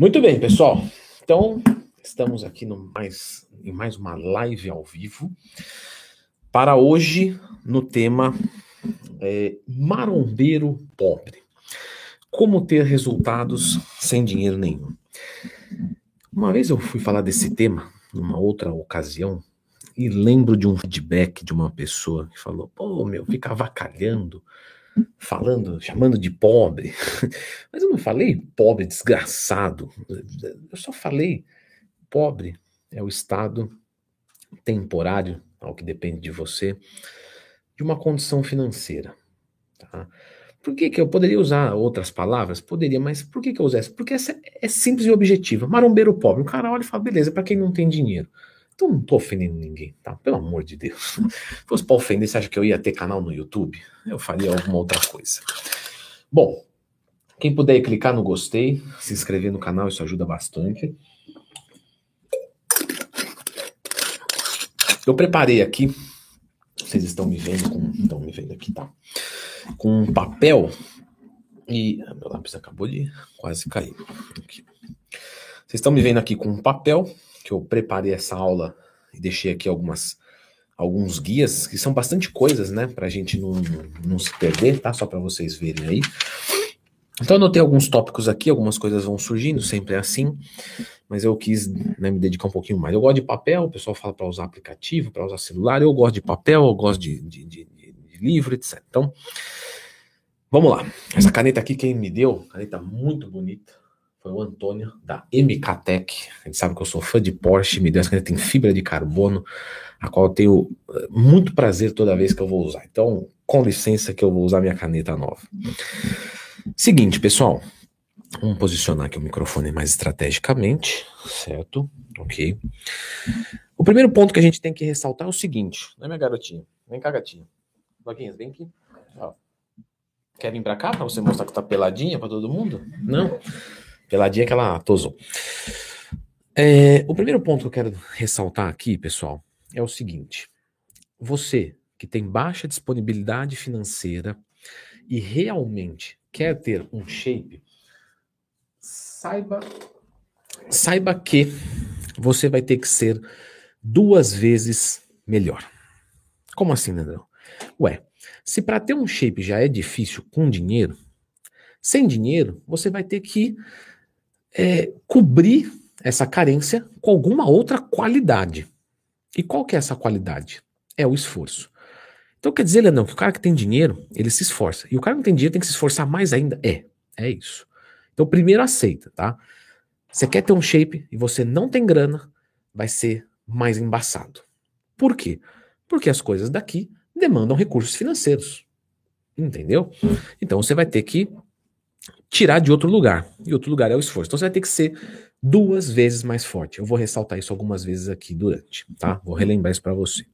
Muito bem, pessoal. Então, estamos aqui no mais, em mais uma live ao vivo. Para hoje, no tema é, Marombeiro Pobre. Como ter resultados sem dinheiro nenhum. Uma vez eu fui falar desse tema, numa outra ocasião, e lembro de um feedback de uma pessoa que falou: pô, meu, fica avacalhando falando, chamando de pobre. Mas eu não falei pobre desgraçado. Eu só falei pobre é o estado temporário, ao que depende de você, de uma condição financeira. Tá? Por que, que eu poderia usar outras palavras? Poderia, mas por que, que eu usasse? Porque essa é simples e objetiva. Marombeiro pobre. O cara olha e fala, beleza, para quem não tem dinheiro. Então não tô ofendendo ninguém, tá? Pelo amor de Deus. Se fosse pra ofender, você acha que eu ia ter canal no YouTube? Eu faria alguma outra coisa. Bom, quem puder clicar no gostei, se inscrever no canal, isso ajuda bastante. Eu preparei aqui, vocês estão me vendo com, estão me vendo aqui, tá? Com um papel e ah, meu lápis acabou de quase cair. Aqui. Vocês estão me vendo aqui com um papel que eu preparei essa aula e deixei aqui algumas alguns guias, que são bastante coisas, né, pra gente não, não se perder, tá? Só para vocês verem aí. Então eu anotei alguns tópicos aqui, algumas coisas vão surgindo, sempre é assim, mas eu quis né, me dedicar um pouquinho mais. Eu gosto de papel, o pessoal fala para usar aplicativo, para usar celular, eu gosto de papel, eu gosto de, de, de, de livro, etc. Então, vamos lá. Essa caneta aqui, quem me deu, caneta muito bonita, foi o Antônio, da MKTech. A gente sabe que eu sou fã de Porsche, me deu essa caneta em fibra de carbono, a qual eu tenho eh, muito prazer toda vez que eu vou usar. Então, com licença que eu vou usar minha caneta nova. Seguinte, pessoal. Vamos posicionar aqui o microfone mais estrategicamente, certo? Ok. O primeiro ponto que a gente tem que ressaltar é o seguinte, né, minha garotinha? Vem cá, gatinha. Vaguinhas, vem aqui. Ó. Quer vir pra cá pra você mostrar que tá peladinha pra todo mundo? Não? Peladinha que ela tosou. É, o primeiro ponto que eu quero ressaltar aqui, pessoal, é o seguinte: você que tem baixa disponibilidade financeira e realmente quer ter um shape, saiba, saiba que você vai ter que ser duas vezes melhor. Como assim, Leandrão? Ué, se para ter um shape já é difícil com dinheiro, sem dinheiro, você vai ter que é, cobrir essa carência com alguma outra qualidade. E qual que é essa qualidade? É o esforço. Então quer dizer, Leandrão, que o cara que tem dinheiro, ele se esforça. E o cara que não tem dinheiro tem que se esforçar mais ainda? É, é isso. Então primeiro aceita, tá? Você quer ter um shape e você não tem grana, vai ser mais embaçado. Por quê? Porque as coisas daqui demandam recursos financeiros. Entendeu? Então você vai ter que tirar de outro lugar. E outro lugar é o esforço. Então você vai ter que ser duas vezes mais forte. Eu vou ressaltar isso algumas vezes aqui durante, tá? Vou relembrar isso para você.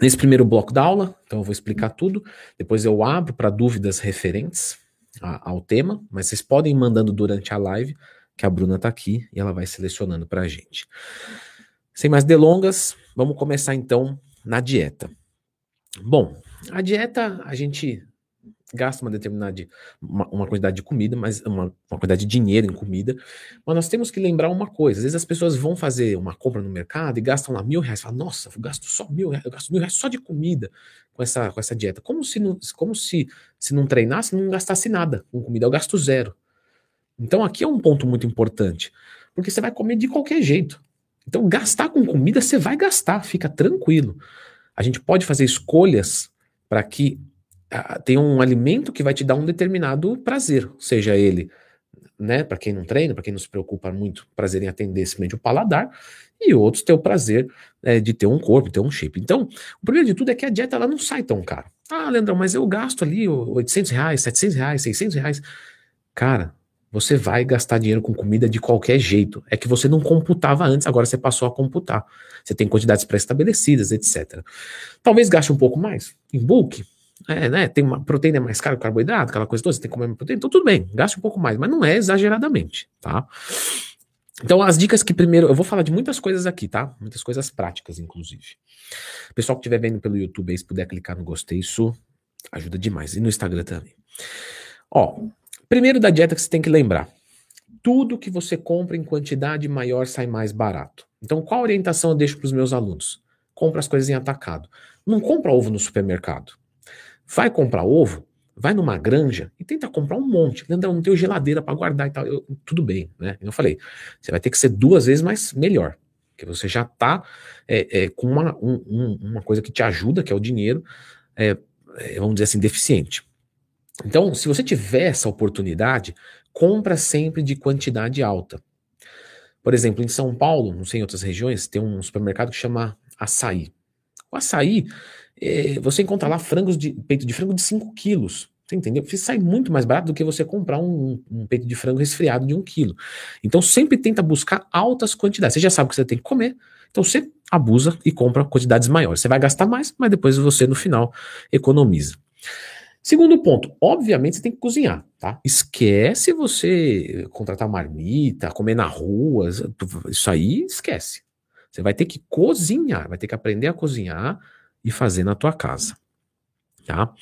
Nesse primeiro bloco da aula, então eu vou explicar tudo. Depois eu abro para dúvidas referentes a, ao tema, mas vocês podem ir mandando durante a live, que a Bruna está aqui e ela vai selecionando para a gente. Sem mais delongas, vamos começar então na dieta. Bom, a dieta a gente gasta uma determinada uma, uma quantidade de comida, mas uma, uma, quantidade de dinheiro em comida. Mas nós temos que lembrar uma coisa: às vezes as pessoas vão fazer uma compra no mercado e gastam lá mil reais. Falam, nossa, eu gasto só mil reais, eu gasto mil reais só de comida com essa, com essa dieta. Como se não, como se, se não treinasse, não gastasse nada com comida. Eu gasto zero. Então aqui é um ponto muito importante, porque você vai comer de qualquer jeito. Então gastar com comida você vai gastar, fica tranquilo. A gente pode fazer escolhas para que tem um alimento que vai te dar um determinado prazer, seja ele, né, para quem não treina, para quem não se preocupa muito, prazer em atender simplesmente o paladar, e outros ter o prazer é, de ter um corpo, ter um shape. Então, o primeiro de tudo é que a dieta ela não sai tão cara. Ah, Leandrão, mas eu gasto ali 800 reais, 700 reais, 600 reais. Cara, você vai gastar dinheiro com comida de qualquer jeito. É que você não computava antes, agora você passou a computar. Você tem quantidades pré-estabelecidas, etc. Talvez gaste um pouco mais em bulk, é, né, tem uma proteína mais cara que carboidrato, aquela coisa toda, você tem que comer proteína, então tudo bem, gaste um pouco mais, mas não é exageradamente, tá? Então, as dicas que primeiro, eu vou falar de muitas coisas aqui, tá? Muitas coisas práticas, inclusive. Pessoal que estiver vendo pelo YouTube aí, se puder clicar no gostei, isso ajuda demais. E no Instagram também. Ó, primeiro da dieta que você tem que lembrar. tudo que você compra em quantidade maior sai mais barato. Então, qual orientação eu deixo para os meus alunos? Compra as coisas em atacado. Não compra ovo no supermercado. Vai comprar ovo, vai numa granja e tenta comprar um monte. Leandrão, não tenho geladeira para guardar e tal. Eu, tudo bem, né? Eu falei, você vai ter que ser duas vezes mais melhor. Porque você já está é, é, com uma, um, uma coisa que te ajuda, que é o dinheiro, é, é, vamos dizer assim, deficiente. Então, se você tiver essa oportunidade, compra sempre de quantidade alta. Por exemplo, em São Paulo, não sei em outras regiões, tem um supermercado que chama Açaí. O açaí, é, você encontra lá frangos de peito de frango de 5 quilos. Você entendeu? Você sai muito mais barato do que você comprar um, um peito de frango resfriado de um quilo. Então sempre tenta buscar altas quantidades. Você já sabe o que você tem que comer, então você abusa e compra quantidades maiores. Você vai gastar mais, mas depois você no final economiza. Segundo ponto, obviamente você tem que cozinhar, tá? Esquece você contratar marmita, comer na rua, isso aí esquece. Você vai ter que cozinhar, vai ter que aprender a cozinhar e fazer na tua casa, tá?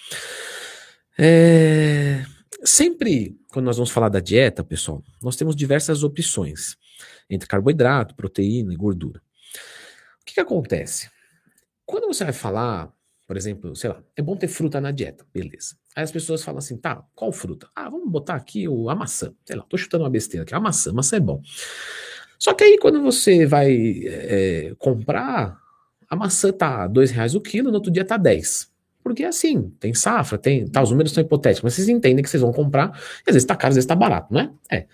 É... Sempre quando nós vamos falar da dieta, pessoal, nós temos diversas opções entre carboidrato, proteína e gordura. O que, que acontece? Quando você vai falar por exemplo, sei lá, é bom ter fruta na dieta, beleza. Aí as pessoas falam assim, tá, qual fruta? Ah, vamos botar aqui o, a maçã. Sei lá, tô chutando uma besteira aqui. A maçã, a maçã é bom. Só que aí quando você vai é, comprar, a maçã tá dois reais o quilo, no outro dia tá 10. Porque assim, tem safra, tem. Tá, os números são hipotéticos, mas vocês entendem que vocês vão comprar, às vezes tá caro, às vezes tá barato, né? É.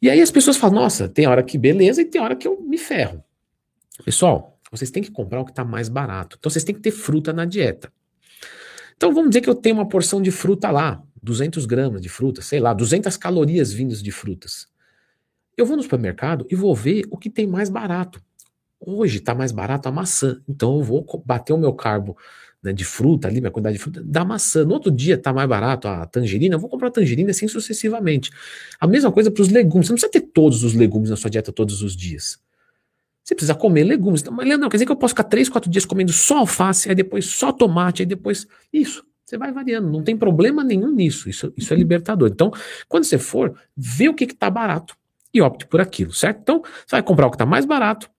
E aí as pessoas falam, nossa, tem hora que beleza e tem hora que eu me ferro. Pessoal, vocês têm que comprar o que está mais barato. Então vocês têm que ter fruta na dieta. Então vamos dizer que eu tenho uma porção de fruta lá, 200 gramas de fruta, sei lá, 200 calorias vindas de frutas. Eu vou no supermercado e vou ver o que tem mais barato. Hoje está mais barato a maçã, então eu vou bater o meu carbo né, de fruta ali, minha quantidade de fruta, da maçã. No outro dia está mais barato a tangerina, eu vou comprar tangerina assim sucessivamente. A mesma coisa para os legumes. Você não precisa ter todos os legumes na sua dieta todos os dias. Você precisa comer legumes. Mas, Leandro, quer dizer que eu posso ficar 3, 4 dias comendo só alface, aí depois só tomate, aí depois. Isso. Você vai variando, não tem problema nenhum nisso. Isso, isso é libertador. Então, quando você for, vê o que está barato e opte por aquilo, certo? Então, você vai comprar o que está mais barato,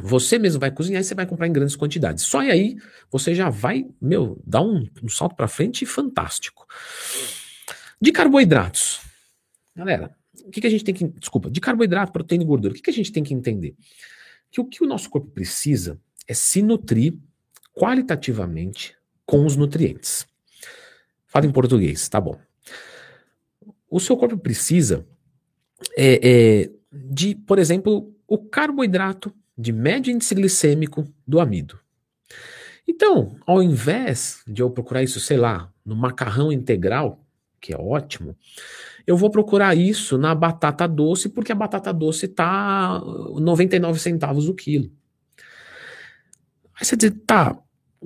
você mesmo vai cozinhar e você vai comprar em grandes quantidades. Só aí você já vai, meu, dar um, um salto para frente fantástico. De carboidratos. Galera, o que, que a gente tem que. Desculpa, de carboidrato, proteína e gordura, o que, que a gente tem que entender? que o que o nosso corpo precisa é se nutrir qualitativamente com os nutrientes. Fala em português, tá bom. O seu corpo precisa é, é, de, por exemplo, o carboidrato de médio índice glicêmico do amido. Então, ao invés de eu procurar isso, sei lá, no macarrão integral, que é ótimo, eu vou procurar isso na batata doce, porque a batata doce tá 99 centavos o quilo. Aí você diz, tá,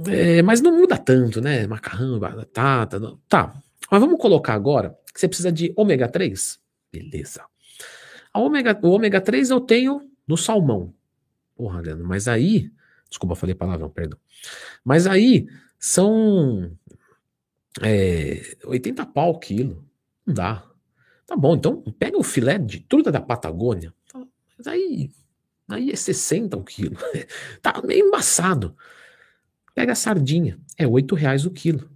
é, mas não muda tanto, né? Macarrão, batata, não. tá. Mas vamos colocar agora que você precisa de ômega 3. Beleza. A ômega, o ômega 3 eu tenho no salmão. Porra, Leandro, mas aí. Desculpa, falei palavrão, perdão. Mas aí são é, 80 pau o quilo. Não dá. Tá bom, então pega o filé de truta da Patagônia. Mas aí, aí é 60 o quilo. tá meio embaçado. Pega a sardinha. É 8 reais o quilo.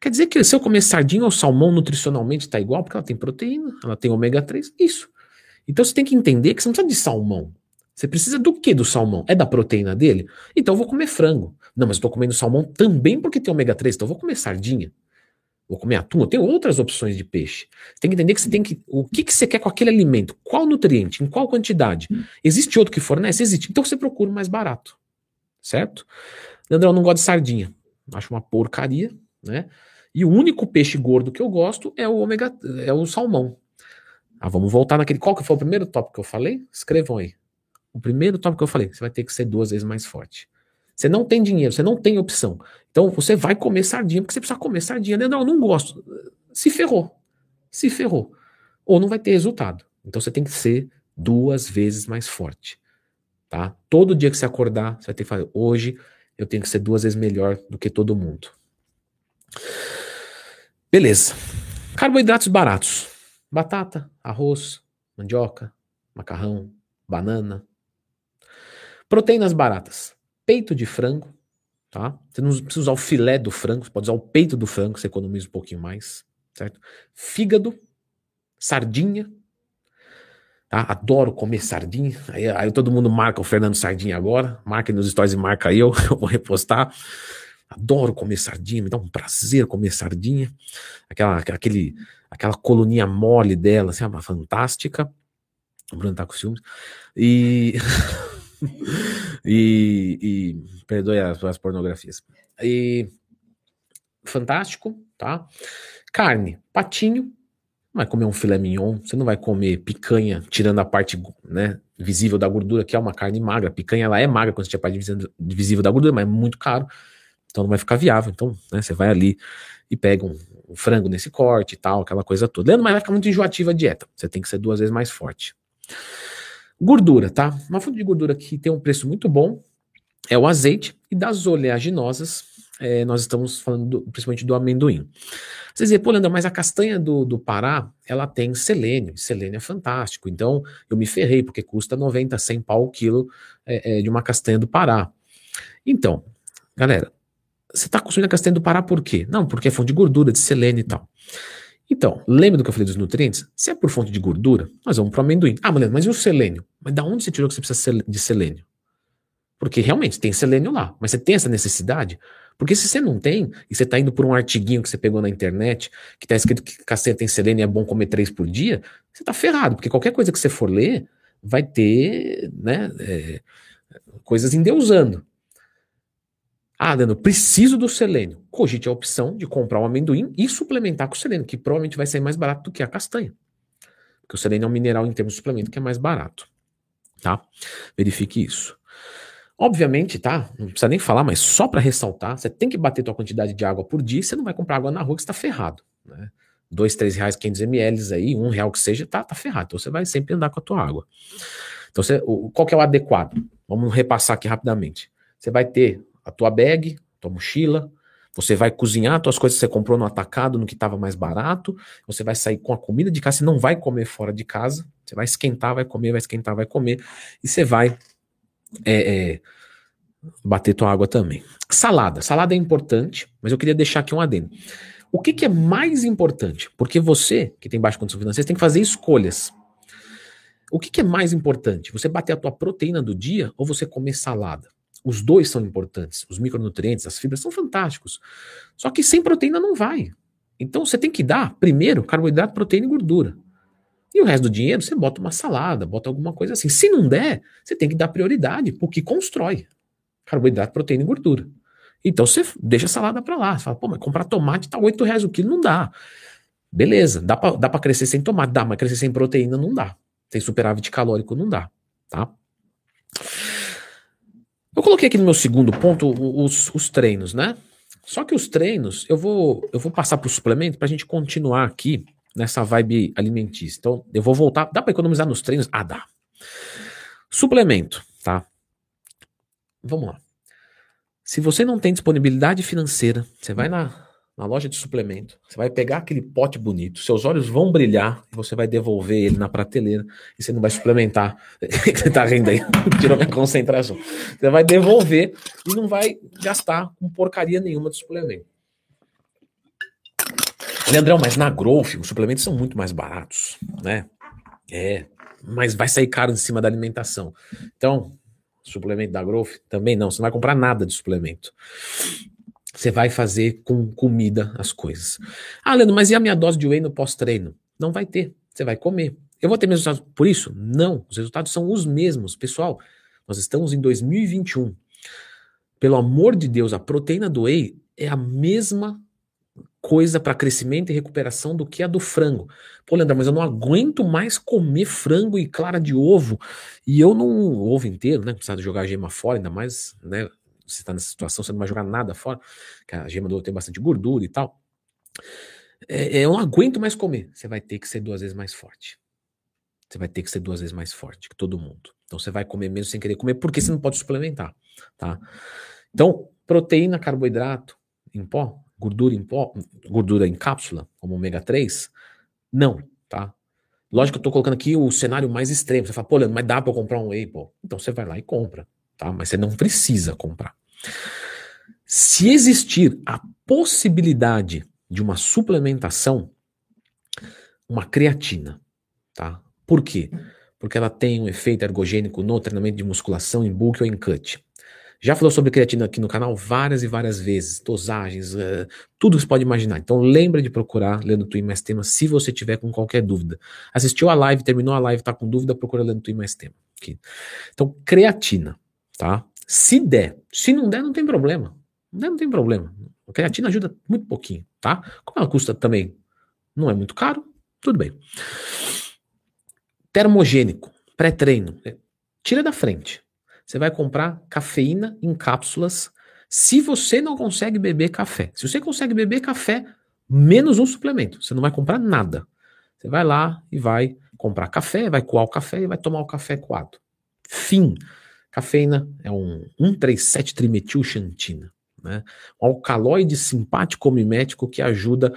Quer dizer que se eu comer sardinha ou salmão nutricionalmente tá igual, porque ela tem proteína, ela tem ômega 3, isso. Então você tem que entender que você não precisa de salmão. Você precisa do que do salmão? É da proteína dele? Então eu vou comer frango. Não, mas eu tô comendo salmão também porque tem ômega 3, então eu vou comer sardinha vou comer atum, eu tenho outras opções de peixe. Você tem que entender que você tem que. O que, que você quer com aquele alimento? Qual nutriente? Em qual quantidade? Existe outro que fornece? Existe. Então você procura o mais barato. Certo? Leandro, eu não gosto de sardinha. Acho uma porcaria, né? E o único peixe gordo que eu gosto é o ômega, é o salmão. Ah, vamos voltar naquele. Qual que foi o primeiro tópico que eu falei? Escrevam aí. O primeiro tópico que eu falei, você vai ter que ser duas vezes mais forte. Você não tem dinheiro, você não tem opção. Então você vai comer sardinha porque você precisa comer sardinha. Não, eu não gosto. Se ferrou. Se ferrou. Ou não vai ter resultado. Então você tem que ser duas vezes mais forte. Tá? Todo dia que você acordar, você vai ter que fazer. Hoje eu tenho que ser duas vezes melhor do que todo mundo. Beleza. Carboidratos baratos. Batata, arroz, mandioca, macarrão, banana. Proteínas baratas. Peito de frango, tá? Você não precisa usar o filé do frango, você pode usar o peito do frango, você economiza um pouquinho mais, certo? Fígado, sardinha, tá? Adoro comer sardinha. Aí, aí todo mundo marca o Fernando Sardinha agora, marca nos stories e marca eu, eu vou repostar. Adoro comer sardinha, me dá um prazer comer sardinha. Aquela, aquele, aquela coluninha mole dela, assim, fantástica. O Bruno tá com ciúmes. E. e, e, perdoe as, as pornografias. E fantástico, tá? Carne, patinho, não vai comer um filé mignon, você não vai comer picanha, tirando a parte né, visível da gordura, que é uma carne magra. Picanha ela é magra quando você tira a parte visível da gordura, mas é muito caro, então não vai ficar viável. Então, né, você vai ali e pega um, um frango nesse corte e tal, aquela coisa toda. Leandro, mas vai ficar muito enjoativa a dieta. Você tem que ser duas vezes mais forte. Gordura, tá? Uma fonte de gordura que tem um preço muito bom é o azeite e das oleaginosas, é, nós estamos falando do, principalmente do amendoim. Vocês dizem, pô, Leandro, mas a castanha do, do Pará, ela tem selênio, selênio é fantástico, então eu me ferrei, porque custa 90, 100 pau o quilo é, é, de uma castanha do Pará. Então, galera, você está consumindo a castanha do Pará por quê? Não, porque é fonte de gordura, de selênio e tal. Então, lembra do que eu falei dos nutrientes? Se é por fonte de gordura, nós vamos para o amendoim. Ah, mas e o selênio? Mas da onde você tirou que você precisa de selênio? Porque realmente tem selênio lá, mas você tem essa necessidade? Porque se você não tem, e você está indo por um artiguinho que você pegou na internet, que está escrito que castanha tem selênio e é bom comer três por dia, você está ferrado, porque qualquer coisa que você for ler vai ter né, é, coisas endeusando. Ah, Dano, preciso do selênio. Cogite a opção de comprar o amendoim e suplementar com o selênio, que provavelmente vai sair mais barato do que a castanha. Porque o selênio é um mineral em termos de suplemento que é mais barato. Tá? Verifique isso. Obviamente, tá? Não precisa nem falar, mas só para ressaltar, você tem que bater tua quantidade de água por dia, você não vai comprar água na rua que está ferrado, né? Dois, três reais, 500 ml aí, um real que seja, tá, tá ferrado. Então você vai sempre andar com a tua água. Então você, o, qual que é o adequado? Vamos repassar aqui rapidamente. Você vai ter a tua bag, tua mochila, você vai cozinhar as coisas que você comprou no atacado, no que estava mais barato, você vai sair com a comida de casa, você não vai comer fora de casa, você vai esquentar, vai comer, vai esquentar, vai comer, e você vai é, é, bater tua água também. Salada. Salada é importante, mas eu queria deixar aqui um adendo. O que, que é mais importante? Porque você, que tem baixa condição financeira, tem que fazer escolhas. O que, que é mais importante? Você bater a tua proteína do dia ou você comer salada? Os dois são importantes. Os micronutrientes, as fibras são fantásticos. Só que sem proteína não vai. Então você tem que dar primeiro carboidrato, proteína e gordura. E o resto do dinheiro você bota uma salada, bota alguma coisa assim. Se não der, você tem que dar prioridade pro que constrói carboidrato, proteína e gordura. Então você deixa a salada para lá. Você fala, pô, mas comprar tomate tá 8 reais o quilo, não dá. Beleza, dá pra crescer sem tomate, dá, mas crescer sem proteína não dá. Tem superávit calórico, não dá, tá? Eu coloquei aqui no meu segundo ponto os, os treinos, né? Só que os treinos, eu vou, eu vou passar para o suplemento para a gente continuar aqui nessa vibe alimentícia. Então, eu vou voltar. Dá para economizar nos treinos? Ah, dá. Suplemento, tá? Vamos lá. Se você não tem disponibilidade financeira, você vai na na loja de suplemento, você vai pegar aquele pote bonito, seus olhos vão brilhar você vai devolver ele na prateleira e você não vai suplementar. você tá rindo aí, tirou minha concentração. Você vai devolver e não vai gastar com porcaria nenhuma de suplemento. Leandrão, mas na Growth os suplementos são muito mais baratos, né? É, mas vai sair caro em cima da alimentação. Então, suplemento da Growth também não, você não vai comprar nada de suplemento. Você vai fazer com comida as coisas. Ah, Leandro, mas e a minha dose de whey no pós-treino? Não vai ter. Você vai comer. Eu vou ter meus resultados por isso? Não. Os resultados são os mesmos. Pessoal, nós estamos em 2021. Pelo amor de Deus, a proteína do whey é a mesma coisa para crescimento e recuperação do que a do frango. Pô, Leandro, mas eu não aguento mais comer frango e clara de ovo. E eu não. Ovo inteiro, né? Precisa jogar gema fora, ainda mais, né? Você está nessa situação, você não vai jogar nada fora, que a gema do ovo tem bastante gordura e tal. É, é, eu não aguento mais comer. Você vai ter que ser duas vezes mais forte. Você vai ter que ser duas vezes mais forte que todo mundo. Então você vai comer mesmo sem querer comer, porque você não pode suplementar, tá? Então, proteína, carboidrato em pó, gordura em pó, gordura em cápsula, como ômega 3, não, tá? Lógico que eu tô colocando aqui o cenário mais extremo. Você fala, pô, Leandro, mas dá para comprar um whey, pô. Então você vai lá e compra, tá? Mas você não precisa comprar. Se existir a possibilidade de uma suplementação, uma creatina, tá? Por quê? Porque ela tem um efeito ergogênico no treinamento de musculação em bulk ou em cut. Já falou sobre creatina aqui no canal várias e várias vezes, dosagens, uh, tudo que você pode imaginar. Então lembra de procurar Lendo Twin Mais Tema se você tiver com qualquer dúvida. Assistiu a live, terminou a live, tá com dúvida, procura Lendo Twin Mais Tema. Aqui. Então creatina, tá? Se der, se não der, não tem problema. Não der, não tem problema. A creatina ajuda muito pouquinho, tá? Como ela custa também, não é muito caro, tudo bem. Termogênico, pré-treino, tira da frente. Você vai comprar cafeína em cápsulas se você não consegue beber café. Se você consegue beber café, menos um suplemento. Você não vai comprar nada. Você vai lá e vai comprar café, vai coar o café e vai tomar o café coado. Fim. Cafeína é um 137-trimetilxantina, né? Um alcaloide simpático mimético que ajuda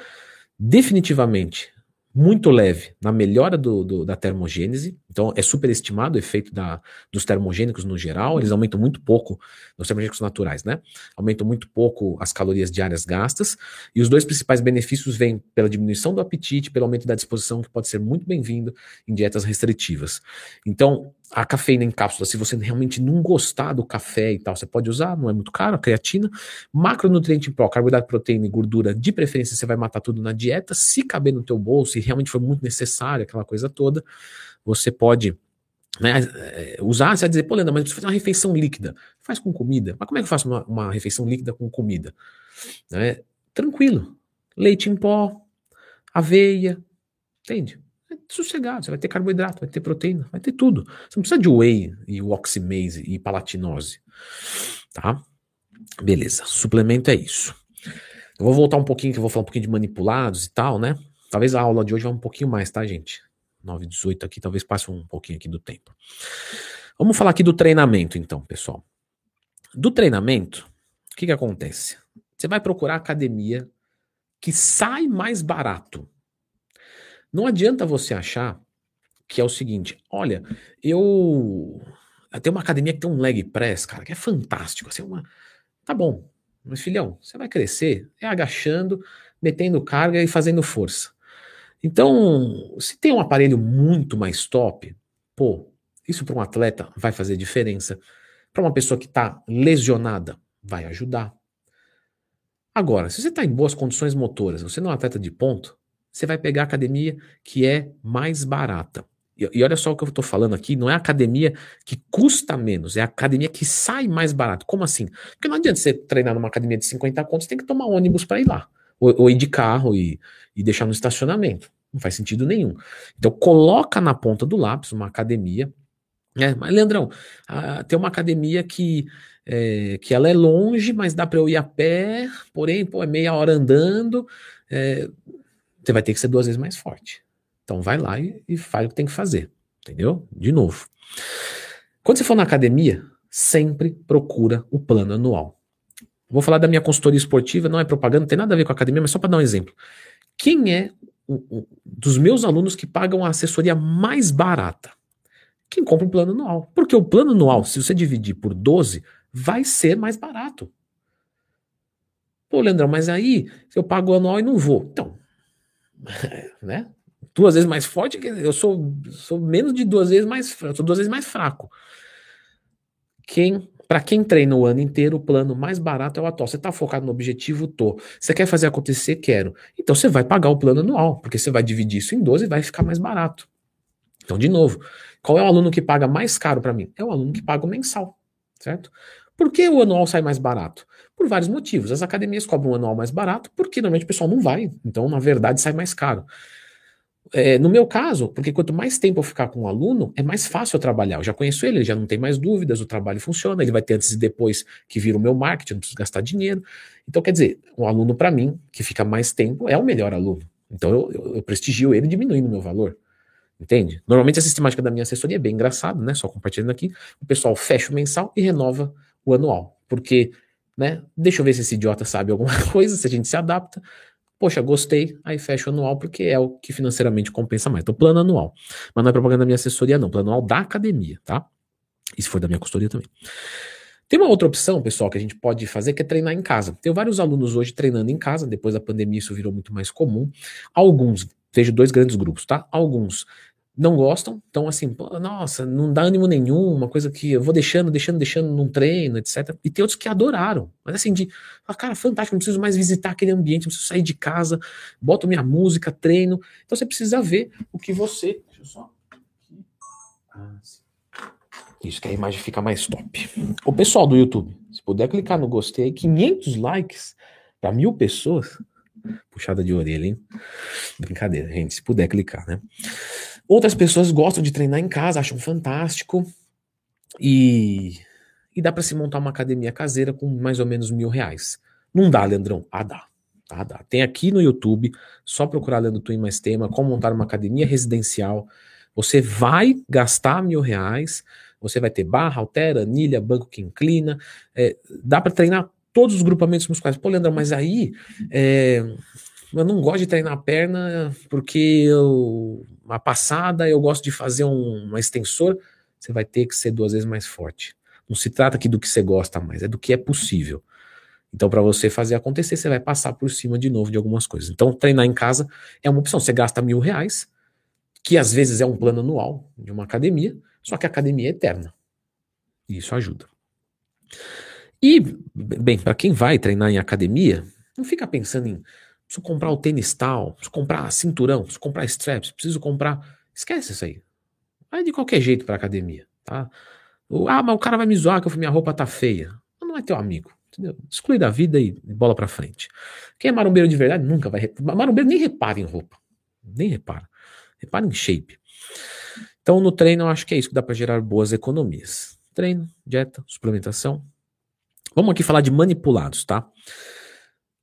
definitivamente muito leve na melhora do, do, da termogênese, então é superestimado o efeito da, dos termogênicos no geral, eles aumentam muito pouco, os termogênicos naturais, né? Aumentam muito pouco as calorias diárias gastas, e os dois principais benefícios vêm pela diminuição do apetite, pelo aumento da disposição, que pode ser muito bem-vindo em dietas restritivas. Então, a cafeína em cápsula, se você realmente não gostar do café e tal, você pode usar, não é muito caro, a creatina. Macronutriente em pó, carboidrato, proteína e gordura, de preferência você vai matar tudo na dieta, se caber no teu bolso e realmente for muito necessário, aquela coisa toda, você pode né, é, usar, você vai dizer, pô, Leandro, mas eu preciso fazer uma refeição líquida. Faz com comida. Mas como é que eu faço uma, uma refeição líquida com comida? Né? Tranquilo. Leite em pó, aveia, entende? Sossegado, você vai ter carboidrato, vai ter proteína, vai ter tudo. Você não precisa de whey e oximase e palatinose, tá? Beleza, suplemento é isso. Eu vou voltar um pouquinho, que eu vou falar um pouquinho de manipulados e tal, né? Talvez a aula de hoje vá um pouquinho mais, tá, gente? 9 18 aqui, talvez passe um pouquinho aqui do tempo. Vamos falar aqui do treinamento, então, pessoal. Do treinamento, o que, que acontece? Você vai procurar academia que sai mais barato. Não adianta você achar que é o seguinte: olha, eu. Tem uma academia que tem um leg press, cara, que é fantástico. Assim, uma... Tá bom, mas filhão, você vai crescer é agachando, metendo carga e fazendo força. Então, se tem um aparelho muito mais top, pô, isso para um atleta vai fazer diferença. Para uma pessoa que está lesionada, vai ajudar. Agora, se você está em boas condições motoras, você não é um atleta de ponto, você vai pegar a academia que é mais barata. E, e olha só o que eu estou falando aqui, não é a academia que custa menos, é a academia que sai mais barato. Como assim? Porque não adianta você treinar numa academia de 50 contos, tem que tomar ônibus para ir lá. Ou, ou, ir de carro e, e deixar no estacionamento. Não faz sentido nenhum. Então, coloca na ponta do lápis uma academia. É, mas, Leandrão, tem uma academia que, é, que ela é longe, mas dá para eu ir a pé, porém, pô, é meia hora andando. É, você vai ter que ser duas vezes mais forte. Então, vai lá e, e faz o que tem que fazer. Entendeu? De novo. Quando você for na academia, sempre procura o plano anual. Vou falar da minha consultoria esportiva, não é propaganda, não tem nada a ver com a academia, mas só para dar um exemplo. Quem é dos meus alunos que pagam a assessoria mais barata. Quem compra o plano anual. Porque o plano anual, se você dividir por 12, vai ser mais barato. Pô, Leandrão, mas aí eu pago o anual e não vou. Então, né? Duas vezes mais forte, eu sou, sou menos de duas vezes mais, eu sou duas vezes mais fraco. Quem para quem treina o ano inteiro, o plano mais barato é o atual. Você está focado no objetivo? Tô. Você quer fazer acontecer? Quero. Então você vai pagar o plano anual, porque você vai dividir isso em 12 e vai ficar mais barato. Então, de novo, qual é o aluno que paga mais caro para mim? É o aluno que paga o mensal, certo? Por que o anual sai mais barato? Por vários motivos. As academias cobram o anual mais barato porque normalmente o pessoal não vai. Então, na verdade, sai mais caro. É, no meu caso, porque quanto mais tempo eu ficar com o um aluno, é mais fácil eu trabalhar. Eu já conheço ele, ele já não tem mais dúvidas, o trabalho funciona, ele vai ter antes e depois que vira o meu marketing, não preciso gastar dinheiro. Então, quer dizer, um aluno para mim, que fica mais tempo, é o melhor aluno. Então, eu, eu, eu prestigio ele diminuindo o meu valor. Entende? Normalmente a sistemática da minha assessoria é bem engraçado, né? Só compartilhando aqui. O pessoal fecha o mensal e renova o anual. Porque, né? Deixa eu ver se esse idiota sabe alguma coisa, se a gente se adapta. Poxa, gostei, aí fecha o anual porque é o que financeiramente compensa mais. Então, plano anual. Mas não é propaganda da minha assessoria, não. Plano anual da academia, tá? Se for da minha consultoria também. Tem uma outra opção, pessoal, que a gente pode fazer, que é treinar em casa. Tenho vários alunos hoje treinando em casa, depois da pandemia isso virou muito mais comum. Alguns, vejo dois grandes grupos, tá? Alguns não gostam, então assim, pô, nossa, não dá ânimo nenhum, uma coisa que eu vou deixando, deixando, deixando num treino, etc. E tem outros que adoraram, mas assim, de, ah, cara, fantástico, não preciso mais visitar aquele ambiente, não preciso sair de casa, boto minha música, treino. Então você precisa ver o que você. Deixa eu só. Ah, Isso que a imagem fica mais top. O pessoal do YouTube, se puder clicar no gostei, 500 likes para mil pessoas. Puxada de orelha, hein? Brincadeira, gente, se puder clicar, né? Outras pessoas gostam de treinar em casa, acham fantástico. E, e dá para se montar uma academia caseira com mais ou menos mil reais. Não dá, Leandrão? Ah, dá. Ah, dá. Tem aqui no YouTube, só procurar Leandro Twin mais tema, como montar uma academia residencial. Você vai gastar mil reais, você vai ter barra, altera, anilha, banco que inclina. É, dá para treinar todos os grupamentos musculares. Pô, Leandrão, mas aí é, eu não gosto de treinar a perna porque eu, uma passada eu gosto de fazer um, extensor. Você vai ter que ser duas vezes mais forte. Não se trata aqui do que você gosta mais, é do que é possível. Então, para você fazer acontecer, você vai passar por cima de novo de algumas coisas. Então, treinar em casa é uma opção. Você gasta mil reais, que às vezes é um plano anual de uma academia, só que a academia é eterna. E isso ajuda. E, bem, para quem vai treinar em academia, não fica pensando em preciso comprar o tênis tal, preciso comprar cinturão, preciso comprar straps, preciso comprar. Esquece isso aí. Vai de qualquer jeito pra academia, tá? Ah, mas o cara vai me zoar que minha roupa tá feia. Não é teu amigo, entendeu? Exclui da vida e bola pra frente. Quem é marombeiro de verdade nunca vai. Marombeiro nem repara em roupa. Nem repara. Repara em shape. Então, no treino, eu acho que é isso que dá para gerar boas economias. Treino, dieta, suplementação. Vamos aqui falar de manipulados, tá?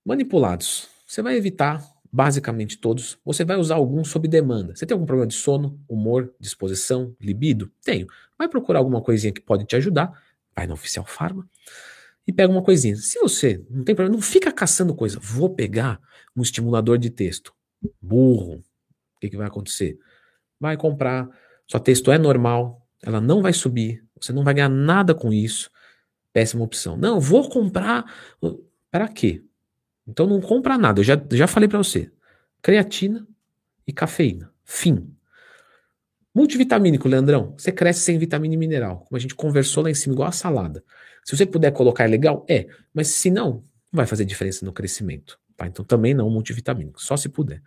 Manipulados. Você vai evitar basicamente todos. Você vai usar alguns sob demanda. Você tem algum problema de sono, humor, disposição, libido? Tenho. Vai procurar alguma coisinha que pode te ajudar. Vai na Oficial Farma e pega uma coisinha. Se você não tem problema, não fica caçando coisa. Vou pegar um estimulador de texto. Burro. O que, que vai acontecer? Vai comprar. Sua texto é normal. Ela não vai subir. Você não vai ganhar nada com isso. Péssima opção. Não, vou comprar. Para quê? Então não compra nada. Eu já, já falei para você. Creatina e cafeína. Fim. Multivitamínico, Leandrão. Você cresce sem vitamina e mineral. Como a gente conversou lá em cima, igual a salada. Se você puder colocar, é legal? É. Mas se não, não vai fazer diferença no crescimento. Tá? Então também não multivitamínico. Só se puder.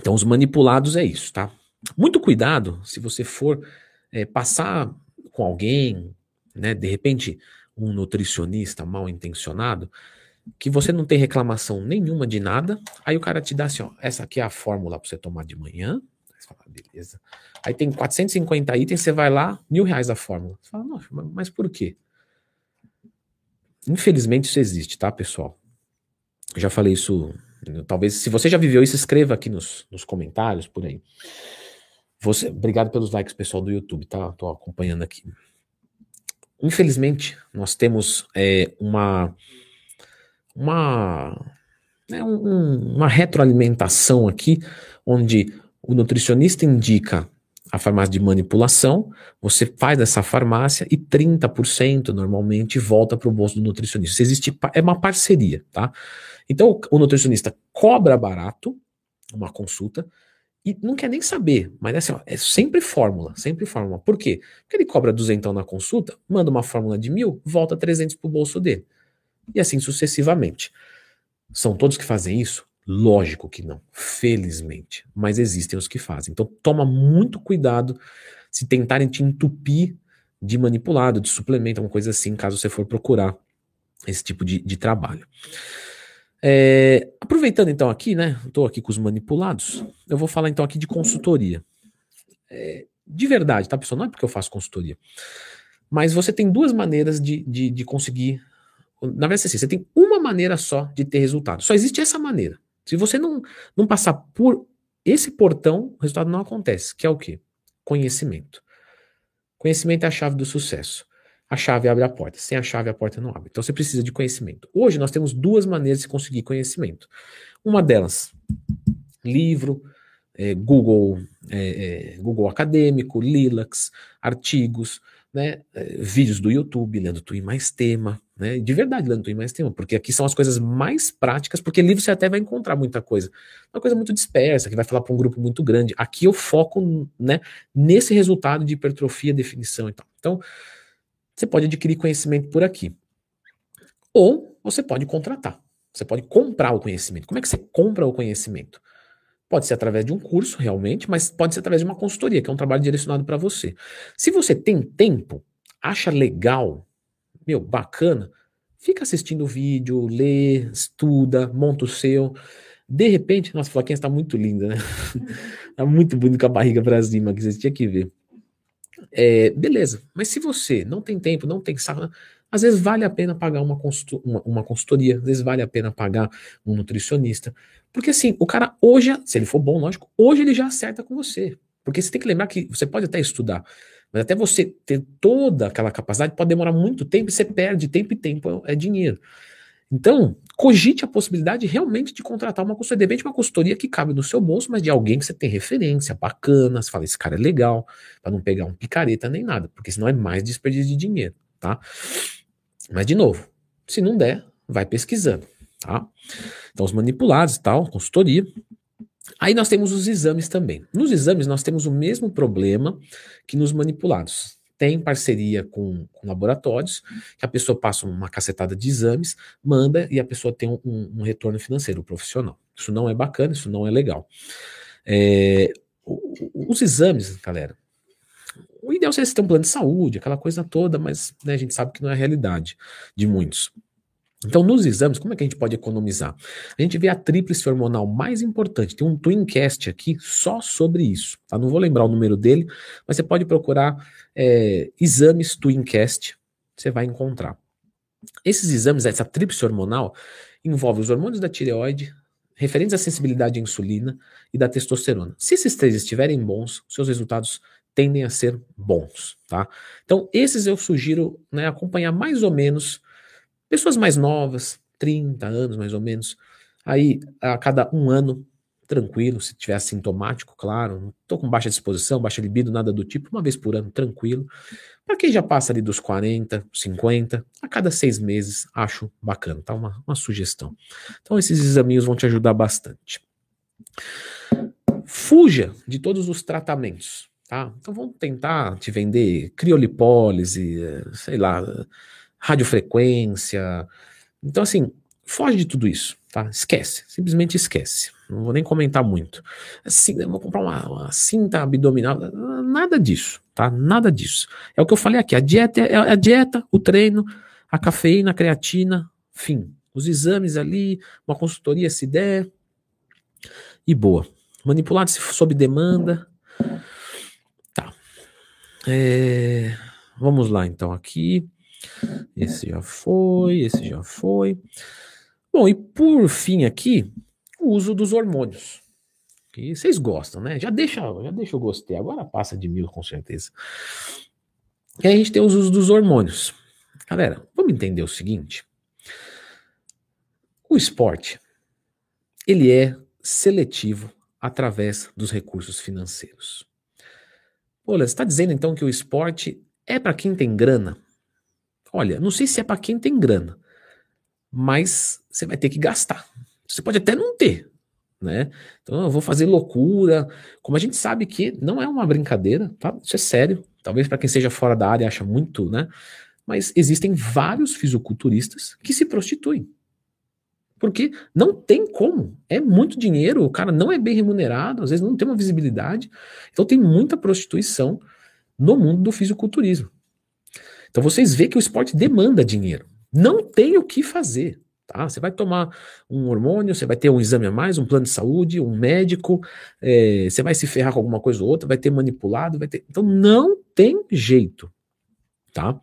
Então os manipulados é isso, tá? Muito cuidado se você for é, passar com alguém, né? De repente, um nutricionista mal intencionado que você não tem reclamação nenhuma de nada, aí o cara te dá assim, ó, essa aqui é a fórmula para você tomar de manhã, você fala, beleza. Aí tem 450 itens, você vai lá, mil reais a fórmula. Você fala, nossa, mas por quê? Infelizmente isso existe, tá, pessoal? Eu já falei isso, talvez, se você já viveu isso, escreva aqui nos, nos comentários, por aí. Você, obrigado pelos likes, pessoal do YouTube, tá? Tô acompanhando aqui. Infelizmente, nós temos é, uma uma, né, um, uma retroalimentação aqui, onde o nutricionista indica a farmácia de manipulação, você faz essa farmácia e 30% normalmente volta para o bolso do nutricionista. existe, é uma parceria, tá? Então o nutricionista cobra barato uma consulta e não quer nem saber, mas é assim, ó, é sempre fórmula, sempre fórmula. Por quê? Porque ele cobra duzentão na consulta, manda uma fórmula de mil, volta 300 para o bolso dele e assim sucessivamente. São todos que fazem isso? Lógico que não, felizmente, mas existem os que fazem. Então toma muito cuidado se tentarem te entupir de manipulado, de suplemento, alguma coisa assim, caso você for procurar esse tipo de, de trabalho. É, aproveitando então aqui, né? Estou aqui com os manipulados, eu vou falar então aqui de consultoria. É, de verdade, tá, pessoal? Não é porque eu faço consultoria. Mas você tem duas maneiras de, de, de conseguir na verdade, assim, você tem uma maneira só de ter resultado. Só existe essa maneira. Se você não, não passar por esse portão, o resultado não acontece. Que é o quê? Conhecimento. Conhecimento é a chave do sucesso. a chave abre a porta. Sem a chave, a porta não abre. Então você precisa de conhecimento. Hoje nós temos duas maneiras de conseguir conhecimento. Uma delas, livro, é, Google, é, é, Google Acadêmico, Lilacs, artigos, né, é, vídeos do YouTube, lendo e mais tema, né, de verdade tu e mais tema, porque aqui são as coisas mais práticas, porque livro você até vai encontrar muita coisa, uma coisa muito dispersa, que vai falar para um grupo muito grande. Aqui eu foco, né, nesse resultado de hipertrofia, definição e tal. Então, você pode adquirir conhecimento por aqui. Ou você pode contratar. Você pode comprar o conhecimento. Como é que você compra o conhecimento? Pode ser através de um curso, realmente, mas pode ser através de uma consultoria, que é um trabalho direcionado para você. Se você tem tempo, acha legal, meu, bacana, fica assistindo o vídeo, lê, estuda, monta o seu. De repente, nossa, a Flaquinha está muito linda, né? Está muito bonita com a barriga para cima, que vocês tinham que ver. É, beleza, mas se você não tem tempo, não tem saco, às vezes vale a pena pagar uma, uma, uma consultoria, às vezes vale a pena pagar um nutricionista. Porque assim, o cara hoje, se ele for bom, lógico, hoje ele já acerta com você. Porque você tem que lembrar que você pode até estudar, mas até você ter toda aquela capacidade pode demorar muito tempo e você perde tempo e tempo é dinheiro. Então, cogite a possibilidade realmente de contratar uma consultoria, de repente uma consultoria que cabe no seu bolso, mas de alguém que você tem referência, bacana, você fala, esse cara é legal, para não pegar um picareta nem nada, porque senão é mais desperdício de dinheiro, tá? Mas, de novo, se não der, vai pesquisando, tá? Então, os manipulados e tal, consultoria. Aí nós temos os exames também. Nos exames, nós temos o mesmo problema que nos manipulados tem parceria com, com, laboratórios, que a pessoa passa uma cacetada de exames, manda e a pessoa tem um, um, retorno financeiro profissional. Isso não é bacana, isso não é legal. É, os exames, galera, o ideal seria você ter um plano de saúde, aquela coisa toda, mas né, a gente sabe que não é a realidade de muitos. Então, nos exames, como é que a gente pode economizar? A gente vê a tríplice hormonal mais importante. Tem um Twincast aqui só sobre isso. Tá? Não vou lembrar o número dele, mas você pode procurar é, exames Twincast, você vai encontrar. Esses exames, essa tríplice hormonal, envolve os hormônios da tireoide, referentes à sensibilidade à insulina e da testosterona. Se esses três estiverem bons, seus resultados tendem a ser bons, tá? Então, esses eu sugiro né, acompanhar mais ou menos Pessoas mais novas, 30 anos mais ou menos, aí a cada um ano, tranquilo, se tiver assintomático, claro, não estou com baixa disposição, baixa libido, nada do tipo, uma vez por ano, tranquilo. Para quem já passa ali dos 40, 50, a cada seis meses, acho bacana, tá? Uma, uma sugestão. Então, esses examinhos vão te ajudar bastante. Fuja de todos os tratamentos, tá? Então, vamos tentar te vender criolipólise, sei lá, radiofrequência. Então, assim, foge de tudo isso, tá? Esquece, simplesmente esquece. Não vou nem comentar muito. Assim, vou comprar uma, uma, cinta abdominal, nada disso, tá? Nada disso. É o que eu falei aqui, a dieta é a dieta, o treino, a cafeína, a creatina, fim. Os exames ali, uma consultoria se der, e boa. Manipulado sob demanda. Tá. É, vamos lá, então, aqui. Esse já foi, esse já foi. Bom, e por fim aqui, o uso dos hormônios. Que vocês gostam, né? Já deixa, já deixa eu gostei. Agora passa de mil com certeza. E aí a gente tem os usos dos hormônios. Galera, vamos entender o seguinte. O esporte, ele é seletivo através dos recursos financeiros. Olha, você está dizendo então que o esporte é para quem tem grana? Olha, não sei se é para quem tem grana, mas você vai ter que gastar. Você pode até não ter, né? Então eu vou fazer loucura. Como a gente sabe que não é uma brincadeira, tá? Isso é sério. Talvez para quem seja fora da área acha muito, né? Mas existem vários fisiculturistas que se prostituem. Porque não tem como. É muito dinheiro, o cara não é bem remunerado, às vezes não tem uma visibilidade. Então tem muita prostituição no mundo do fisiculturismo. Então vocês veem que o esporte demanda dinheiro. Não tem o que fazer. Tá? Você vai tomar um hormônio, você vai ter um exame a mais, um plano de saúde, um médico, é, você vai se ferrar com alguma coisa ou outra, vai ter manipulado, vai ter. Então não tem jeito. Tá?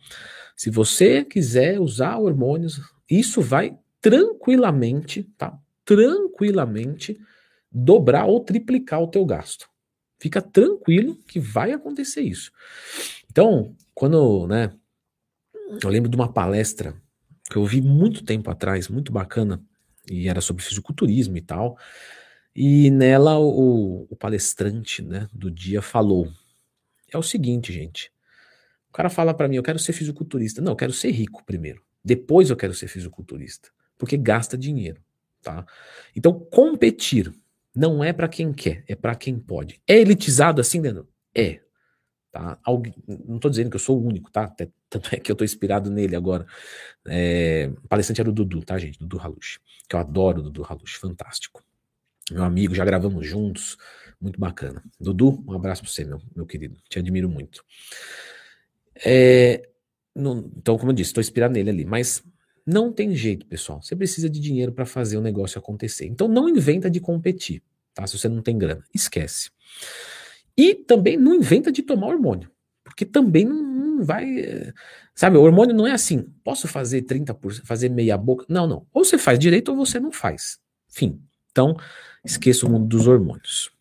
Se você quiser usar hormônios, isso vai tranquilamente, tá? Tranquilamente dobrar ou triplicar o teu gasto. Fica tranquilo que vai acontecer isso. Então, quando, né, eu lembro de uma palestra que eu vi muito tempo atrás, muito bacana, e era sobre fisiculturismo e tal. E nela o, o palestrante né, do dia falou: é o seguinte, gente. O cara fala para mim, eu quero ser fisiculturista. Não, eu quero ser rico primeiro. Depois eu quero ser fisiculturista. Porque gasta dinheiro, tá? Então, competir não é para quem quer, é para quem pode. É elitizado assim, Leandro? É. Tá? não estou dizendo que eu sou o único, tá? Até, tanto é que eu estou inspirado nele agora. É, o palestrante era o Dudu, tá, gente? Dudu Halush. Que eu adoro o Dudu Halush, fantástico. Meu amigo, já gravamos juntos, muito bacana. Dudu, um abraço para você, meu, meu querido. Te admiro muito. É, não, então, como eu disse, estou inspirado nele ali. Mas não tem jeito, pessoal. Você precisa de dinheiro para fazer o negócio acontecer. Então, não inventa de competir, tá? Se você não tem grana, esquece. E também não inventa de tomar hormônio, porque também não, não vai. Sabe, o hormônio não é assim. Posso fazer 30%, fazer meia boca? Não, não. Ou você faz direito ou você não faz. Fim. Então, esqueça o mundo dos hormônios.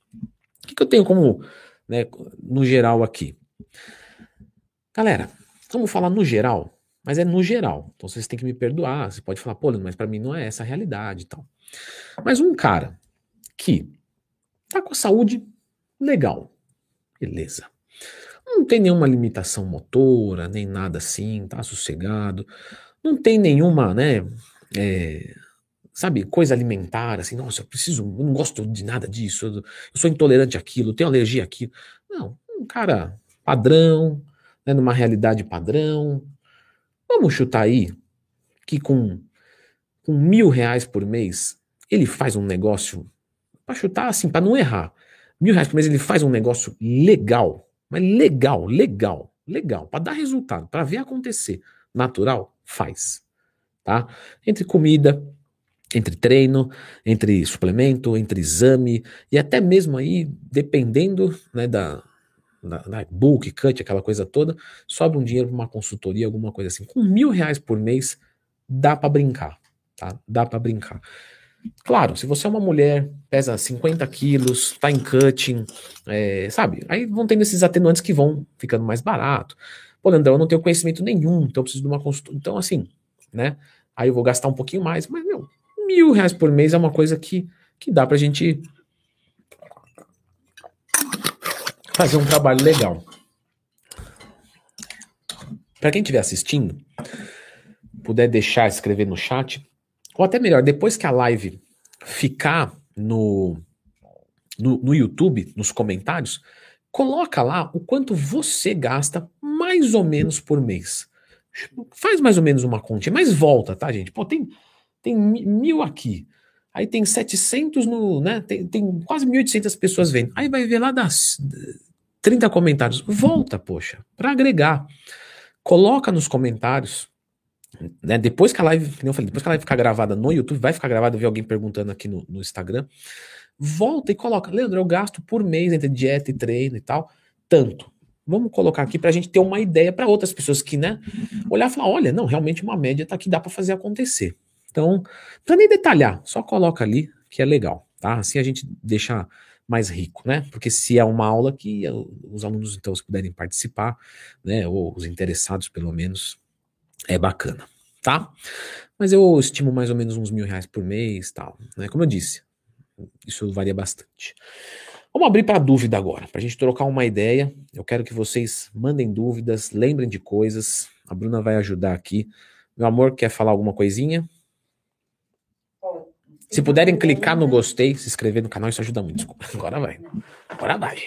O que, que eu tenho como, né, no geral aqui? Galera, vamos falar no geral, mas é no geral. Então vocês têm que me perdoar. Você pode falar, pô, mas para mim não é essa a realidade e tal. Mas um cara que tá com a saúde legal, Beleza. Não tem nenhuma limitação motora, nem nada assim, tá sossegado. Não tem nenhuma, né, é, sabe, coisa alimentar, assim, nossa, eu preciso, eu não gosto de nada disso, eu, eu sou intolerante àquilo, tenho alergia àquilo. Não, um cara padrão, né, numa realidade padrão. Vamos chutar aí que com, com mil reais por mês ele faz um negócio, para chutar assim, para não errar, mil reais por mês ele faz um negócio legal, mas legal, legal, legal, para dar resultado, para ver acontecer, natural, faz, tá? Entre comida, entre treino, entre suplemento, entre exame e até mesmo aí, dependendo né, da, da, da book, cut, aquela coisa toda, sobra um dinheiro para uma consultoria, alguma coisa assim. Com mil reais por mês, dá para brincar, tá? Dá para brincar. Claro, se você é uma mulher, pesa 50 quilos, tá em cutting, é, sabe? Aí vão tendo esses atenuantes que vão ficando mais barato. Pô, Leandrão, eu não tenho conhecimento nenhum, então eu preciso de uma consulta. Então, assim, né? Aí eu vou gastar um pouquinho mais, mas, meu, mil reais por mês é uma coisa que, que dá pra gente fazer um trabalho legal. Para quem estiver assistindo, puder deixar, escrever no chat, ou até melhor, depois que a live ficar no, no, no YouTube, nos comentários, coloca lá o quanto você gasta mais ou menos por mês. Faz mais ou menos uma continha, mas volta, tá, gente? Pô, tem, tem mil aqui. Aí tem 700 no, né? Tem, tem quase 1.800 pessoas vendo. Aí vai ver lá das 30 comentários. Volta, poxa, para agregar. Coloca nos comentários né, depois que a live, eu falei, depois que a live ficar gravada no YouTube, vai ficar gravada, eu vi alguém perguntando aqui no, no Instagram. Volta e coloca, Leandro, eu gasto por mês entre dieta e treino e tal, tanto. Vamos colocar aqui para a gente ter uma ideia para outras pessoas que, né, olhar e falar, olha, não, realmente uma média tá aqui, dá para fazer acontecer. Então, para nem detalhar, só coloca ali que é legal, tá? Assim a gente deixa mais rico, né? Porque se é uma aula que os alunos, então, se puderem participar, né, ou os interessados, pelo menos, é bacana, tá? Mas eu estimo mais ou menos uns mil reais por mês, tal, né? Como eu disse, isso varia bastante. Vamos abrir para dúvida agora, para a gente trocar uma ideia. Eu quero que vocês mandem dúvidas, lembrem de coisas. A Bruna vai ajudar aqui. Meu amor, quer falar alguma coisinha? Se puderem clicar no gostei, se inscrever no canal, isso ajuda muito. Desculpa. Agora vai. Agora vai.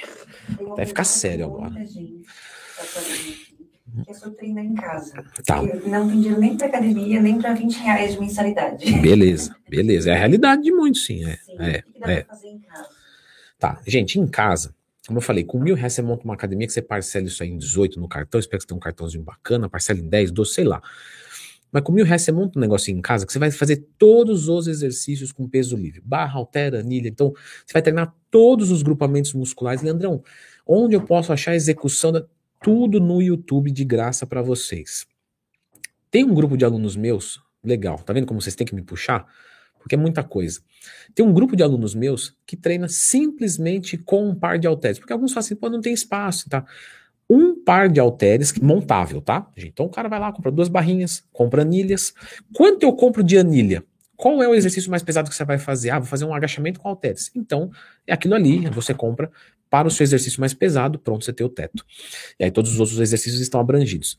Vai ficar sério agora que é só treinar em casa. Tá. Eu não tem dinheiro nem para academia, nem para 20 reais de mensalidade. Beleza, beleza. É a realidade de muitos, sim. É, sim, é, o que dá é. fazer em casa? Tá, gente, em casa, como eu falei, com mil reais você monta uma academia que você parcela isso aí em 18 no cartão, espero que você tenha um cartãozinho bacana, parcela em 10, 12, sei lá. Mas com mil reais você monta um negocinho em casa que você vai fazer todos os exercícios com peso livre. Barra, altera, anilha. Então, você vai treinar todos os grupamentos musculares. Leandrão, onde eu posso achar a execução da tudo no YouTube de graça para vocês. Tem um grupo de alunos meus, legal, tá vendo como vocês têm que me puxar? Porque é muita coisa. Tem um grupo de alunos meus que treina simplesmente com um par de halteres, porque alguns falam assim, pô, não tem espaço, tá? um par de halteres montável, tá? Então o cara vai lá, compra duas barrinhas, compra anilhas. Quanto eu compro de anilha? Qual é o exercício mais pesado que você vai fazer? Ah, vou fazer um agachamento com halteres. Então, é aquilo ali, você compra para o seu exercício mais pesado, pronto, você tem o teto. E aí todos os outros exercícios estão abrangidos.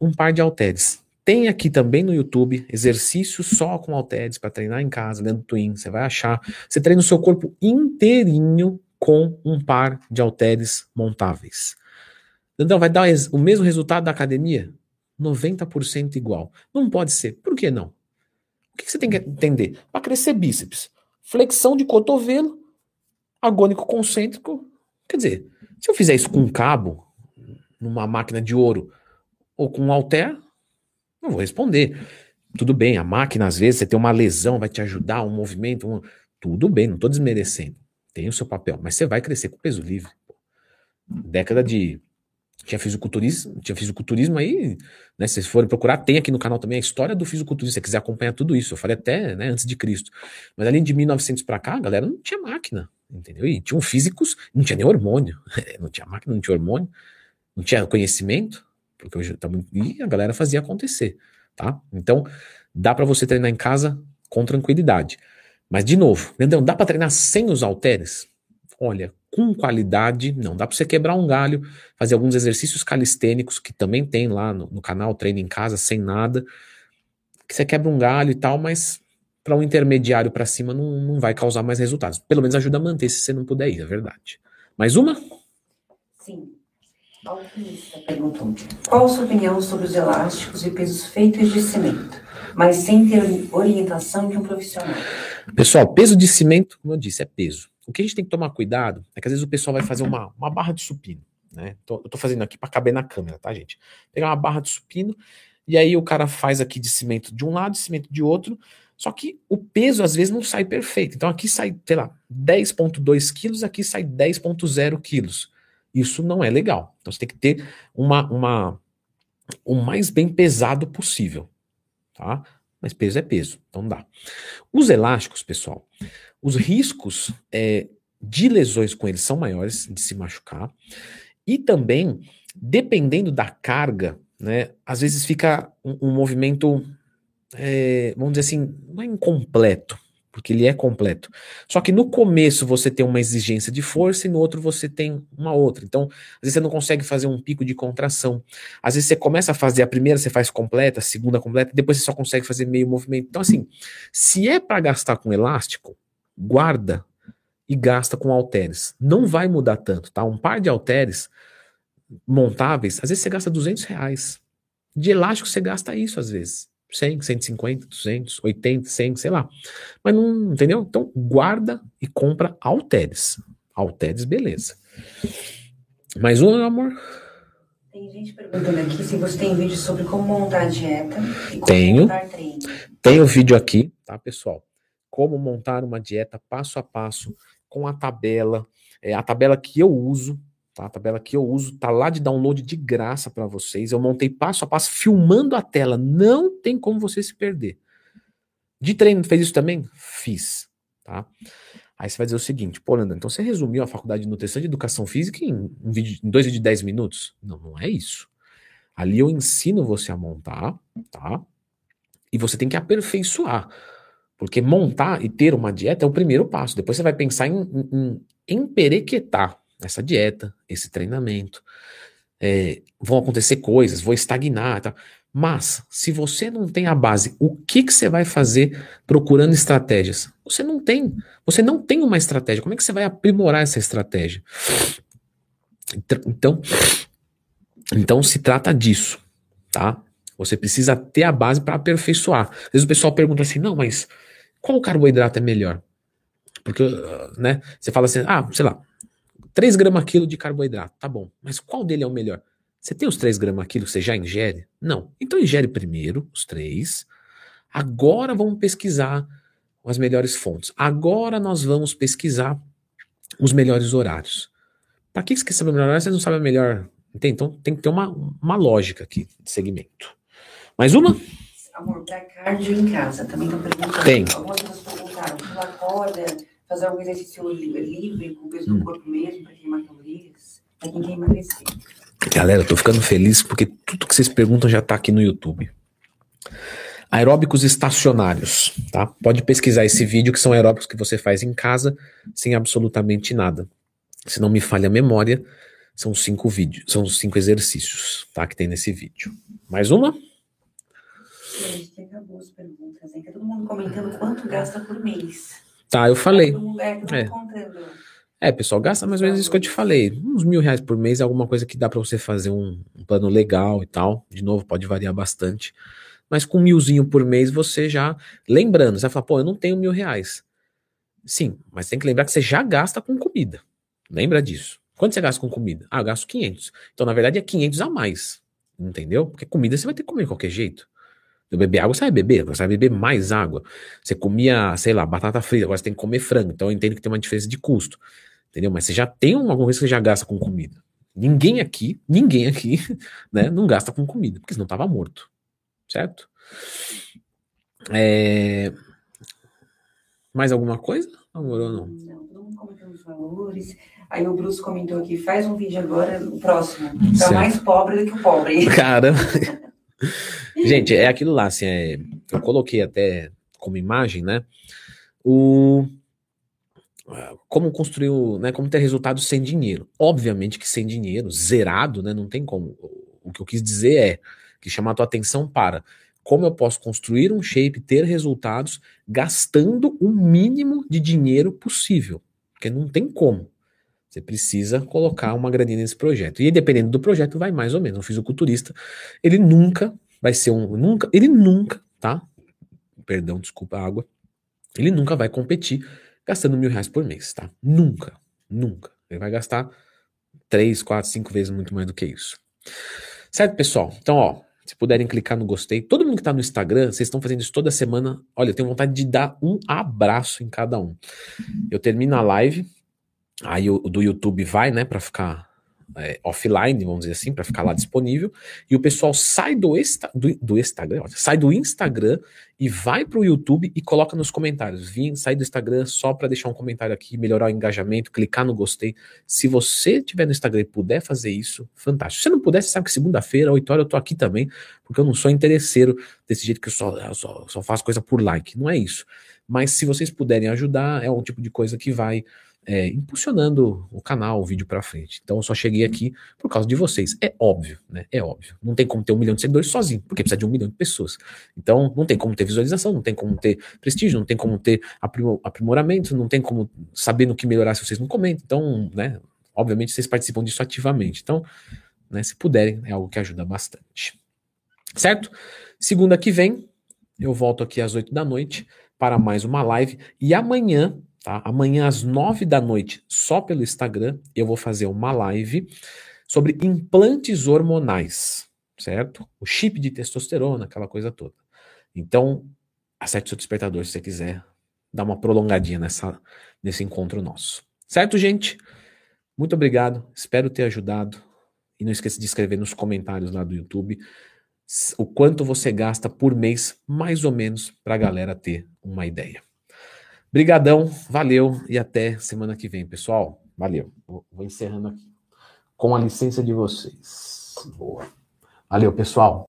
Um par de halteres. Tem aqui também no YouTube exercícios só com halteres para treinar em casa, dentro do Twin. Você vai achar. Você treina o seu corpo inteirinho com um par de halteres montáveis. Então vai dar o mesmo resultado da academia? 90% igual. Não pode ser. Por que não? O que você tem que entender? Para crescer bíceps, flexão de cotovelo, agônico concêntrico. Quer dizer, se eu fizer isso com um cabo, numa máquina de ouro, ou com um halter, não vou responder. Tudo bem, a máquina, às vezes, você tem uma lesão, vai te ajudar, um movimento, um... tudo bem, não estou desmerecendo. Tem o seu papel, mas você vai crescer com peso livre. Década de tinha fisiculturismo, tinha fisiculturismo aí, né? Se vocês forem procurar, tem aqui no canal também a história do fisiculturismo, se você quiser acompanhar tudo isso. Eu falei até né, antes de Cristo. Mas além de 1900 para cá, a galera não tinha máquina, entendeu? E tinham físicos, não tinha nem hormônio, não tinha máquina, não tinha hormônio, não tinha conhecimento, porque hoje tá muito, e a galera fazia acontecer, tá? Então, dá para você treinar em casa com tranquilidade. Mas de novo, entendeu? Dá para treinar sem os halteres? Olha, com qualidade, não. Dá para você quebrar um galho, fazer alguns exercícios calistênicos, que também tem lá no, no canal, treino em casa, sem nada. Que você quebra um galho e tal, mas para um intermediário para cima não, não vai causar mais resultados. Pelo menos ajuda a manter se você não puder ir, é verdade. Mais uma? Sim. Alpinista perguntou: Qual a sua opinião sobre os elásticos e pesos feitos de cimento, mas sem ter orientação de um profissional? Pessoal, peso de cimento, como eu disse, é peso. O que a gente tem que tomar cuidado é que às vezes o pessoal vai fazer uma, uma barra de supino, né? Tô, eu tô fazendo aqui para caber na câmera, tá, gente? Pegar uma barra de supino e aí o cara faz aqui de cimento de um lado, de cimento de outro, só que o peso às vezes não sai perfeito. Então aqui sai, sei lá, 10.2 quilos, aqui sai 10.0 quilos. Isso não é legal. Então você tem que ter uma, uma o mais bem pesado possível, tá? Mas peso é peso, então dá. Os elásticos, pessoal, os riscos é, de lesões com eles são maiores, de se machucar. E também, dependendo da carga, né, às vezes fica um, um movimento, é, vamos dizer assim, não é incompleto, porque ele é completo. Só que no começo você tem uma exigência de força e no outro você tem uma outra. Então, às vezes você não consegue fazer um pico de contração. Às vezes você começa a fazer a primeira, você faz completa, a segunda completa, depois você só consegue fazer meio movimento. Então, assim, se é para gastar com elástico, guarda e gasta com halteres. Não vai mudar tanto, tá? Um par de halteres montáveis, às vezes você gasta 200 reais. De elástico você gasta isso às vezes. 100, 150, 200, 80, 100, sei lá. Mas não, entendeu? Então guarda e compra halteres. Halteres, beleza. Mais um, amor? Tem gente perguntando aqui se você tem vídeo sobre como montar dieta e como Tenho. montar treino. Tem o vídeo aqui, tá, pessoal? como montar uma dieta passo a passo com a tabela, é, a tabela que eu uso, tá? A tabela que eu uso tá lá de download de graça para vocês. Eu montei passo a passo filmando a tela, não tem como você se perder. De treino fez isso também? Fiz, tá? Aí você vai dizer o seguinte, pô, Leandro, então você resumiu a faculdade de nutrição de educação física em, um vídeo, em dois vídeos de 10 minutos? Não, não é isso. Ali eu ensino você a montar, tá? E você tem que aperfeiçoar. Porque montar e ter uma dieta é o primeiro passo. Depois você vai pensar em, em, em emperequetar essa dieta, esse treinamento. É, vão acontecer coisas, vou estagnar. Tá? Mas, se você não tem a base, o que, que você vai fazer procurando estratégias? Você não tem. Você não tem uma estratégia. Como é que você vai aprimorar essa estratégia? Então, então se trata disso, tá? Você precisa ter a base para aperfeiçoar. Às vezes o pessoal pergunta assim: não, mas qual carboidrato é melhor? Porque, né, você fala assim, ah, sei lá, 3 gramas quilo de carboidrato, tá bom, mas qual dele é o melhor? Você tem os 3 gramas quilo que você já ingere? Não. Então ingere primeiro os 3, agora vamos pesquisar as melhores fontes. Agora nós vamos pesquisar os melhores horários. Para que você quer saber o melhor horário? Você não sabe a melhor. Entende? Então tem que ter uma, uma lógica aqui de segmento. Mais uma? Amor, para cardio em casa, também estão perguntando. Tem. Algumas pessoas perguntaram, pular corda, fazer algum exercício livre, com o peso Hum. do corpo mesmo, para queimar calorias, para quem quer emagrecer. Galera, eu tô ficando feliz porque tudo que vocês perguntam já tá aqui no YouTube. Aeróbicos estacionários, tá? Pode pesquisar esse vídeo que são aeróbicos que você faz em casa sem absolutamente nada. Se não me falha a memória, são cinco vídeos, são cinco exercícios, tá? Que tem nesse vídeo. Mais uma? Gente, tem duas perguntas, hein? Todo mundo comentando quanto gasta por mês. Tá, eu falei. É, É. contando. É, pessoal, gasta mais ou menos isso que eu te falei. Uns mil reais por mês é alguma coisa que dá pra você fazer um, um plano legal e tal. De novo, pode variar bastante. Mas com milzinho por mês você já. Lembrando, você vai falar, pô, eu não tenho mil reais. Sim, mas tem que lembrar que você já gasta com comida. Lembra disso. Quanto você gasta com comida? Ah, eu gasto 500. Então, na verdade, é 500 a mais. Entendeu? Porque comida você vai ter que comer de qualquer jeito. Eu beber água, você vai beber, você vai beber mais água. Você comia, sei lá, batata frita, agora você tem que comer frango. Então eu entendo que tem uma diferença de custo. Entendeu? Mas você já tem uma coisa que você já gasta com comida. Ninguém aqui, ninguém aqui, né, não gasta com comida, porque senão tava morto. Certo? É... Mais alguma coisa? Amor ou não? Não, todo mundo comentando os valores. Aí o Bruce comentou aqui, faz um vídeo agora, o próximo. Tá mais pobre do que o pobre. Cara. Gente, é aquilo lá, assim, é, eu coloquei até como imagem, né? O como construir, o- né, como ter resultados sem dinheiro. Obviamente que sem dinheiro, zerado, né, não tem como. O que eu quis dizer é que chamar a tua atenção para como eu posso construir um shape, ter resultados gastando o mínimo de dinheiro possível, porque não tem como. Você precisa colocar uma graninha nesse projeto. E dependendo do projeto, vai mais ou menos. Um fisiculturista, ele nunca vai ser um. Nunca, ele nunca, tá? Perdão, desculpa a água. Ele nunca vai competir gastando mil reais por mês, tá? Nunca. Nunca. Ele vai gastar três, quatro, cinco vezes muito mais do que isso. Certo, pessoal? Então, ó, se puderem clicar no gostei. Todo mundo que tá no Instagram, vocês estão fazendo isso toda semana. Olha, eu tenho vontade de dar um abraço em cada um. Eu termino a live, aí o do YouTube vai, né, pra ficar é, offline, vamos dizer assim, pra ficar lá disponível. E o pessoal sai do, esta, do, do Instagram, sai do Instagram e vai pro YouTube e coloca nos comentários. Vim, sai do Instagram só pra deixar um comentário aqui, melhorar o engajamento, clicar no gostei. Se você tiver no Instagram e puder fazer isso, fantástico. Se você não puder, você sabe que segunda-feira, 8 horas, eu tô aqui também, porque eu não sou interesseiro desse jeito que eu só, eu só, só faço coisa por like. Não é isso. Mas se vocês puderem ajudar, é um tipo de coisa que vai é, impulsionando o canal, o vídeo pra frente. Então eu só cheguei aqui por causa de vocês. É óbvio, né? É óbvio. Não tem como ter um milhão de seguidores sozinho, porque precisa de um milhão de pessoas. Então não tem como ter visualização, não tem como ter prestígio, não tem como ter aprimo- aprimoramento, não tem como saber no que melhorar se vocês não comentam. Então, né? Obviamente vocês participam disso ativamente. Então, né, se puderem, é algo que ajuda bastante. Certo? Segunda que vem, eu volto aqui às 8 da noite para mais uma live. E amanhã, tá? Amanhã às 9 da noite, só pelo Instagram, eu vou fazer uma live sobre implantes hormonais, certo? O chip de testosterona, aquela coisa toda. Então, acerte seu despertador se você quiser dar uma prolongadinha nessa, nesse encontro nosso. Certo, gente? Muito obrigado. Espero ter ajudado. E não esqueça de escrever nos comentários lá do YouTube o quanto você gasta por mês, mais ou menos, para a galera ter uma ideia. Brigadão, valeu e até semana que vem, pessoal. Valeu. Vou, vou encerrando aqui. Com a licença de vocês. Boa. Valeu, pessoal.